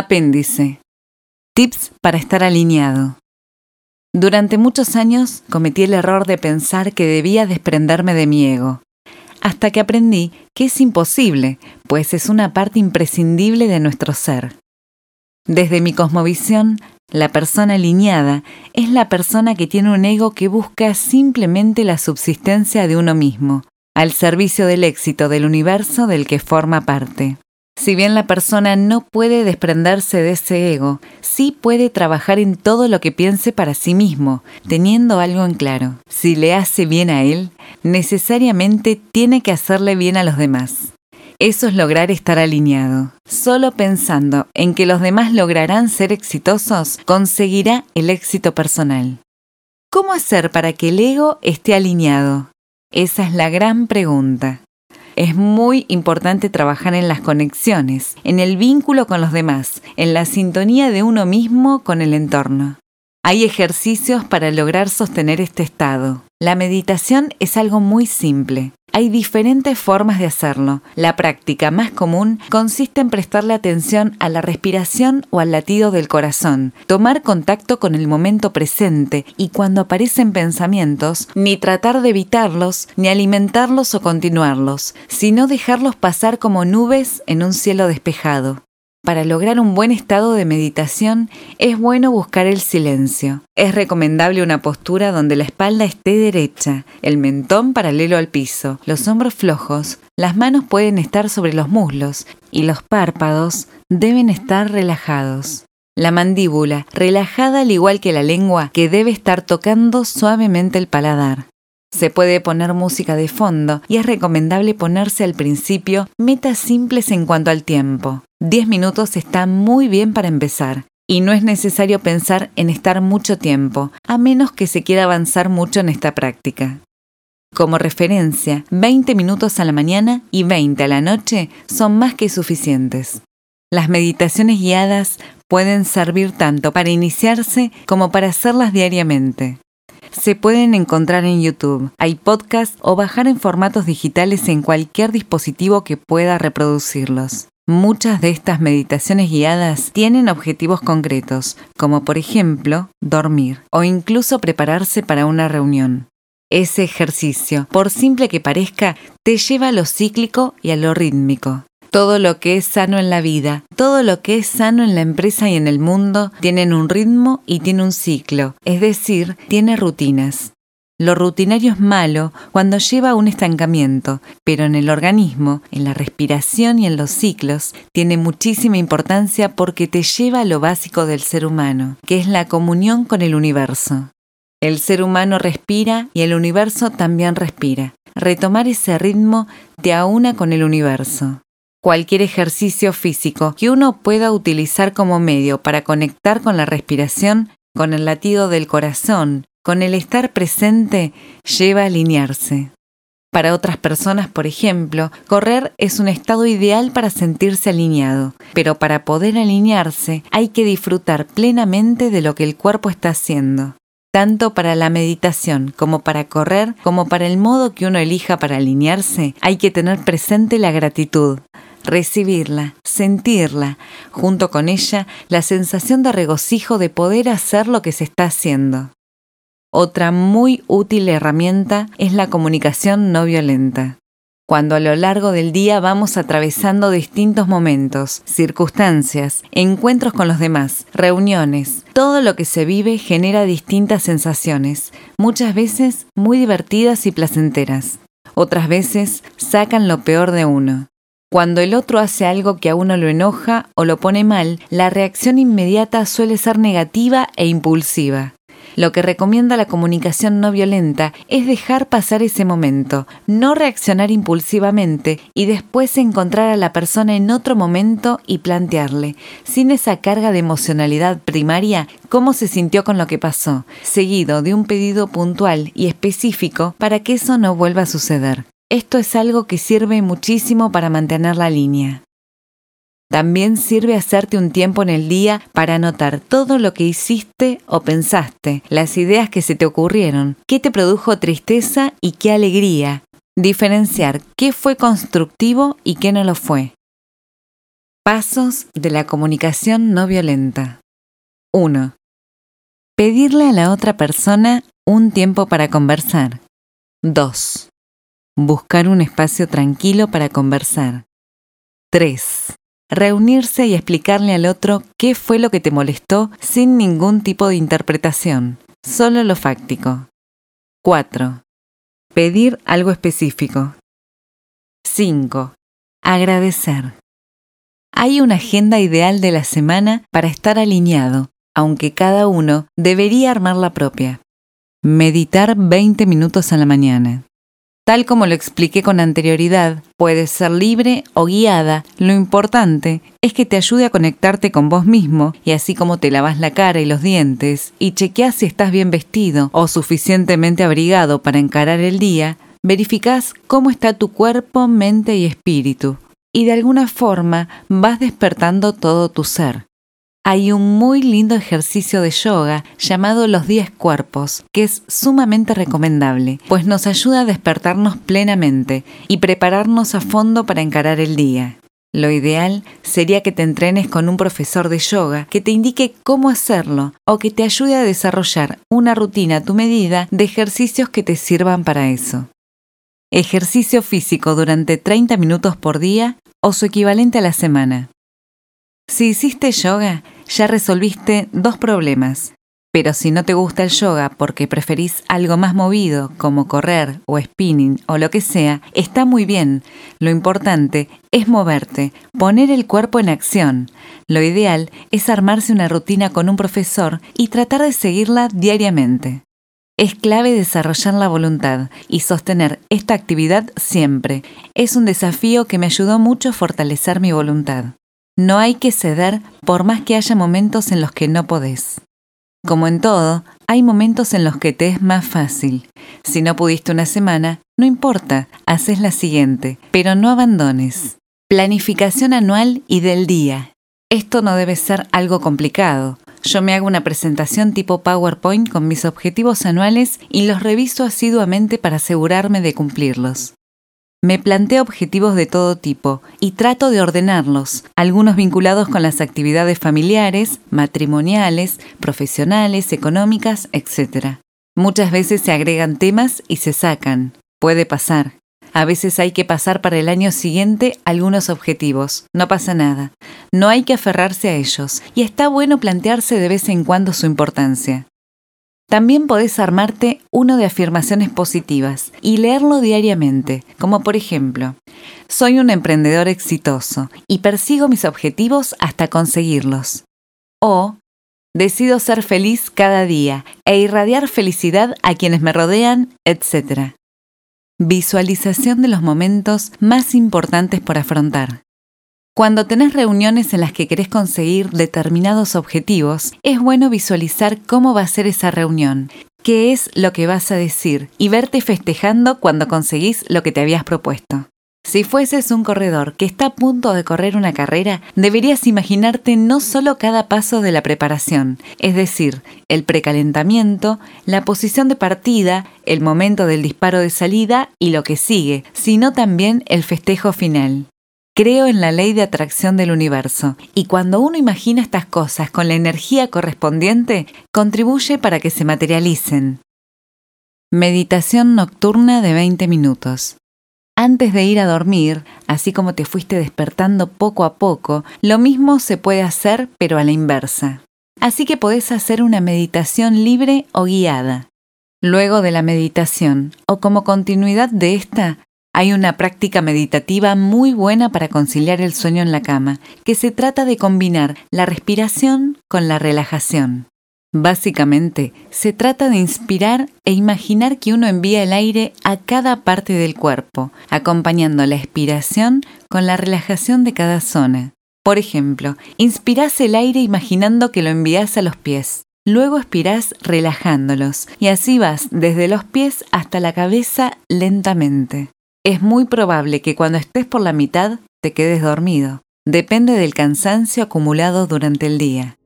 Apéndice. Tips para estar alineado. Durante muchos años cometí el error de pensar que debía desprenderme de mi ego, hasta que aprendí que es imposible, pues es una parte imprescindible de nuestro ser. Desde mi cosmovisión, la persona alineada es la persona que tiene un ego que busca simplemente la subsistencia de uno mismo, al servicio del éxito del universo del que forma parte. Si bien la persona no puede desprenderse de ese ego, sí puede trabajar en todo lo que piense para sí mismo, teniendo algo en claro. Si le hace bien a él, necesariamente tiene que hacerle bien a los demás. Eso es lograr estar alineado. Solo pensando en que los demás lograrán ser exitosos, conseguirá el éxito personal. ¿Cómo hacer para que el ego esté alineado? Esa es la gran pregunta. Es muy importante trabajar en las conexiones, en el vínculo con los demás, en la sintonía de uno mismo con el entorno. Hay ejercicios para lograr sostener este estado. La meditación es algo muy simple. Hay diferentes formas de hacerlo. La práctica más común consiste en prestarle atención a la respiración o al latido del corazón, tomar contacto con el momento presente y cuando aparecen pensamientos, ni tratar de evitarlos, ni alimentarlos o continuarlos, sino dejarlos pasar como nubes en un cielo despejado. Para lograr un buen estado de meditación es bueno buscar el silencio. Es recomendable una postura donde la espalda esté derecha, el mentón paralelo al piso, los hombros flojos, las manos pueden estar sobre los muslos y los párpados deben estar relajados. La mandíbula relajada al igual que la lengua que debe estar tocando suavemente el paladar. Se puede poner música de fondo y es recomendable ponerse al principio metas simples en cuanto al tiempo. 10 minutos está muy bien para empezar y no es necesario pensar en estar mucho tiempo, a menos que se quiera avanzar mucho en esta práctica. Como referencia, 20 minutos a la mañana y 20 a la noche son más que suficientes. Las meditaciones guiadas pueden servir tanto para iniciarse como para hacerlas diariamente se pueden encontrar en YouTube. Hay podcasts o bajar en formatos digitales en cualquier dispositivo que pueda reproducirlos. Muchas de estas meditaciones guiadas tienen objetivos concretos, como por ejemplo dormir o incluso prepararse para una reunión. Ese ejercicio, por simple que parezca, te lleva a lo cíclico y a lo rítmico. Todo lo que es sano en la vida, todo lo que es sano en la empresa y en el mundo, tienen un ritmo y tiene un ciclo, es decir, tiene rutinas. Lo rutinario es malo cuando lleva a un estancamiento, pero en el organismo, en la respiración y en los ciclos, tiene muchísima importancia porque te lleva a lo básico del ser humano, que es la comunión con el universo. El ser humano respira y el universo también respira. Retomar ese ritmo te aúna con el universo. Cualquier ejercicio físico que uno pueda utilizar como medio para conectar con la respiración, con el latido del corazón, con el estar presente, lleva a alinearse. Para otras personas, por ejemplo, correr es un estado ideal para sentirse alineado, pero para poder alinearse hay que disfrutar plenamente de lo que el cuerpo está haciendo. Tanto para la meditación como para correr, como para el modo que uno elija para alinearse, hay que tener presente la gratitud, recibirla, sentirla, junto con ella la sensación de regocijo de poder hacer lo que se está haciendo. Otra muy útil herramienta es la comunicación no violenta. Cuando a lo largo del día vamos atravesando distintos momentos, circunstancias, encuentros con los demás, reuniones, todo lo que se vive genera distintas sensaciones, muchas veces muy divertidas y placenteras. Otras veces sacan lo peor de uno. Cuando el otro hace algo que a uno lo enoja o lo pone mal, la reacción inmediata suele ser negativa e impulsiva. Lo que recomienda la comunicación no violenta es dejar pasar ese momento, no reaccionar impulsivamente y después encontrar a la persona en otro momento y plantearle, sin esa carga de emocionalidad primaria, cómo se sintió con lo que pasó, seguido de un pedido puntual y específico para que eso no vuelva a suceder. Esto es algo que sirve muchísimo para mantener la línea. También sirve hacerte un tiempo en el día para anotar todo lo que hiciste o pensaste, las ideas que se te ocurrieron, qué te produjo tristeza y qué alegría. Diferenciar qué fue constructivo y qué no lo fue. Pasos de la comunicación no violenta. 1. Pedirle a la otra persona un tiempo para conversar. 2. Buscar un espacio tranquilo para conversar. 3. Reunirse y explicarle al otro qué fue lo que te molestó sin ningún tipo de interpretación, solo lo fáctico. 4. Pedir algo específico. 5. Agradecer. Hay una agenda ideal de la semana para estar alineado, aunque cada uno debería armar la propia. Meditar 20 minutos a la mañana. Tal como lo expliqué con anterioridad, puede ser libre o guiada. Lo importante es que te ayude a conectarte con vos mismo y así como te lavas la cara y los dientes y chequeas si estás bien vestido o suficientemente abrigado para encarar el día, verificás cómo está tu cuerpo, mente y espíritu y de alguna forma vas despertando todo tu ser. Hay un muy lindo ejercicio de yoga llamado los 10 cuerpos, que es sumamente recomendable, pues nos ayuda a despertarnos plenamente y prepararnos a fondo para encarar el día. Lo ideal sería que te entrenes con un profesor de yoga que te indique cómo hacerlo o que te ayude a desarrollar una rutina a tu medida de ejercicios que te sirvan para eso. Ejercicio físico durante 30 minutos por día o su equivalente a la semana. Si hiciste yoga, ya resolviste dos problemas. Pero si no te gusta el yoga porque preferís algo más movido, como correr o spinning o lo que sea, está muy bien. Lo importante es moverte, poner el cuerpo en acción. Lo ideal es armarse una rutina con un profesor y tratar de seguirla diariamente. Es clave desarrollar la voluntad y sostener esta actividad siempre. Es un desafío que me ayudó mucho a fortalecer mi voluntad. No hay que ceder por más que haya momentos en los que no podés. Como en todo, hay momentos en los que te es más fácil. Si no pudiste una semana, no importa, haces la siguiente, pero no abandones. Planificación anual y del día. Esto no debe ser algo complicado. Yo me hago una presentación tipo PowerPoint con mis objetivos anuales y los reviso asiduamente para asegurarme de cumplirlos. Me planteo objetivos de todo tipo y trato de ordenarlos, algunos vinculados con las actividades familiares, matrimoniales, profesionales, económicas, etc. Muchas veces se agregan temas y se sacan. Puede pasar. A veces hay que pasar para el año siguiente algunos objetivos. No pasa nada. No hay que aferrarse a ellos. Y está bueno plantearse de vez en cuando su importancia. También podés armarte uno de afirmaciones positivas y leerlo diariamente, como por ejemplo, soy un emprendedor exitoso y persigo mis objetivos hasta conseguirlos. O, decido ser feliz cada día e irradiar felicidad a quienes me rodean, etc. Visualización de los momentos más importantes por afrontar. Cuando tenés reuniones en las que querés conseguir determinados objetivos, es bueno visualizar cómo va a ser esa reunión, qué es lo que vas a decir y verte festejando cuando conseguís lo que te habías propuesto. Si fueses un corredor que está a punto de correr una carrera, deberías imaginarte no solo cada paso de la preparación, es decir, el precalentamiento, la posición de partida, el momento del disparo de salida y lo que sigue, sino también el festejo final. Creo en la ley de atracción del universo y cuando uno imagina estas cosas con la energía correspondiente, contribuye para que se materialicen. Meditación nocturna de 20 minutos. Antes de ir a dormir, así como te fuiste despertando poco a poco, lo mismo se puede hacer pero a la inversa. Así que podés hacer una meditación libre o guiada. Luego de la meditación, o como continuidad de esta, hay una práctica meditativa muy buena para conciliar el sueño en la cama, que se trata de combinar la respiración con la relajación. Básicamente, se trata de inspirar e imaginar que uno envía el aire a cada parte del cuerpo, acompañando la expiración con la relajación de cada zona. Por ejemplo, inspirás el aire imaginando que lo envías a los pies. Luego expirás relajándolos y así vas desde los pies hasta la cabeza lentamente. Es muy probable que cuando estés por la mitad te quedes dormido. Depende del cansancio acumulado durante el día.